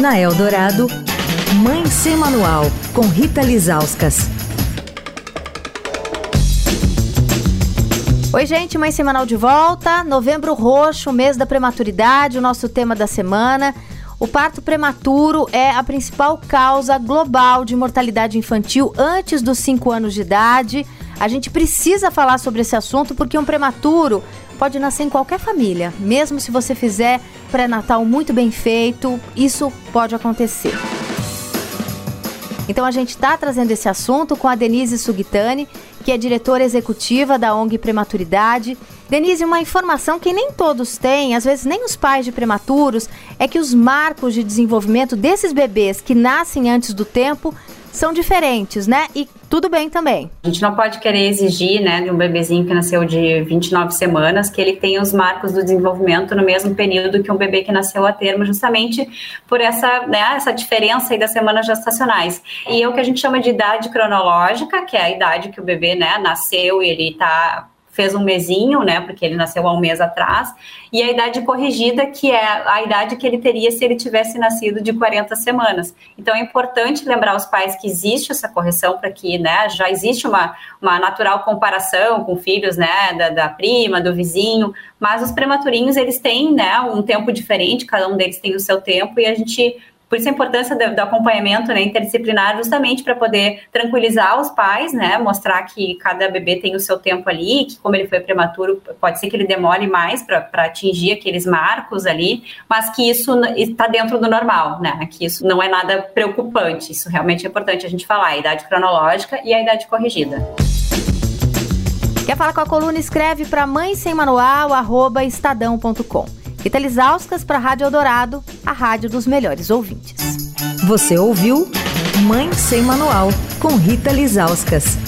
Na Eldorado, Mãe Sem Manual, com Rita Lizauskas. Oi, gente, Mãe Semanal de volta. Novembro Roxo, mês da prematuridade, o nosso tema da semana. O parto prematuro é a principal causa global de mortalidade infantil antes dos 5 anos de idade. A gente precisa falar sobre esse assunto porque um prematuro pode nascer em qualquer família. Mesmo se você fizer pré-natal muito bem feito, isso pode acontecer. Então a gente está trazendo esse assunto com a Denise Sugitani, que é diretora executiva da ONG Prematuridade. Denise, uma informação que nem todos têm, às vezes nem os pais de prematuros, é que os marcos de desenvolvimento desses bebês que nascem antes do tempo são diferentes, né? E tudo bem também. A gente não pode querer exigir, né, de um bebezinho que nasceu de 29 semanas que ele tenha os marcos do desenvolvimento no mesmo período que um bebê que nasceu a termo, justamente por essa, né, essa diferença aí das semanas gestacionais. E é o que a gente chama de idade cronológica, que é a idade que o bebê, né, nasceu e ele está fez um mesinho, né, porque ele nasceu há um mês atrás, e a idade corrigida, que é a idade que ele teria se ele tivesse nascido de 40 semanas. Então é importante lembrar os pais que existe essa correção para que, né, já existe uma, uma natural comparação com filhos, né, da, da prima, do vizinho, mas os prematurinhos, eles têm, né, um tempo diferente, cada um deles tem o seu tempo, e a gente por isso a importância do, do acompanhamento né, interdisciplinar, justamente para poder tranquilizar os pais, né, mostrar que cada bebê tem o seu tempo ali, que como ele foi prematuro, pode ser que ele demore mais para atingir aqueles marcos ali, mas que isso está dentro do normal, né, que isso não é nada preocupante, isso realmente é importante a gente falar, a idade cronológica e a idade corrigida. Quer falar com a coluna? Escreve para mãe sem manual, estadão.com. Rita Lisauskas para a Rádio Eldorado, a rádio dos melhores ouvintes. Você ouviu Mãe Sem Manual, com Rita Lisauskas.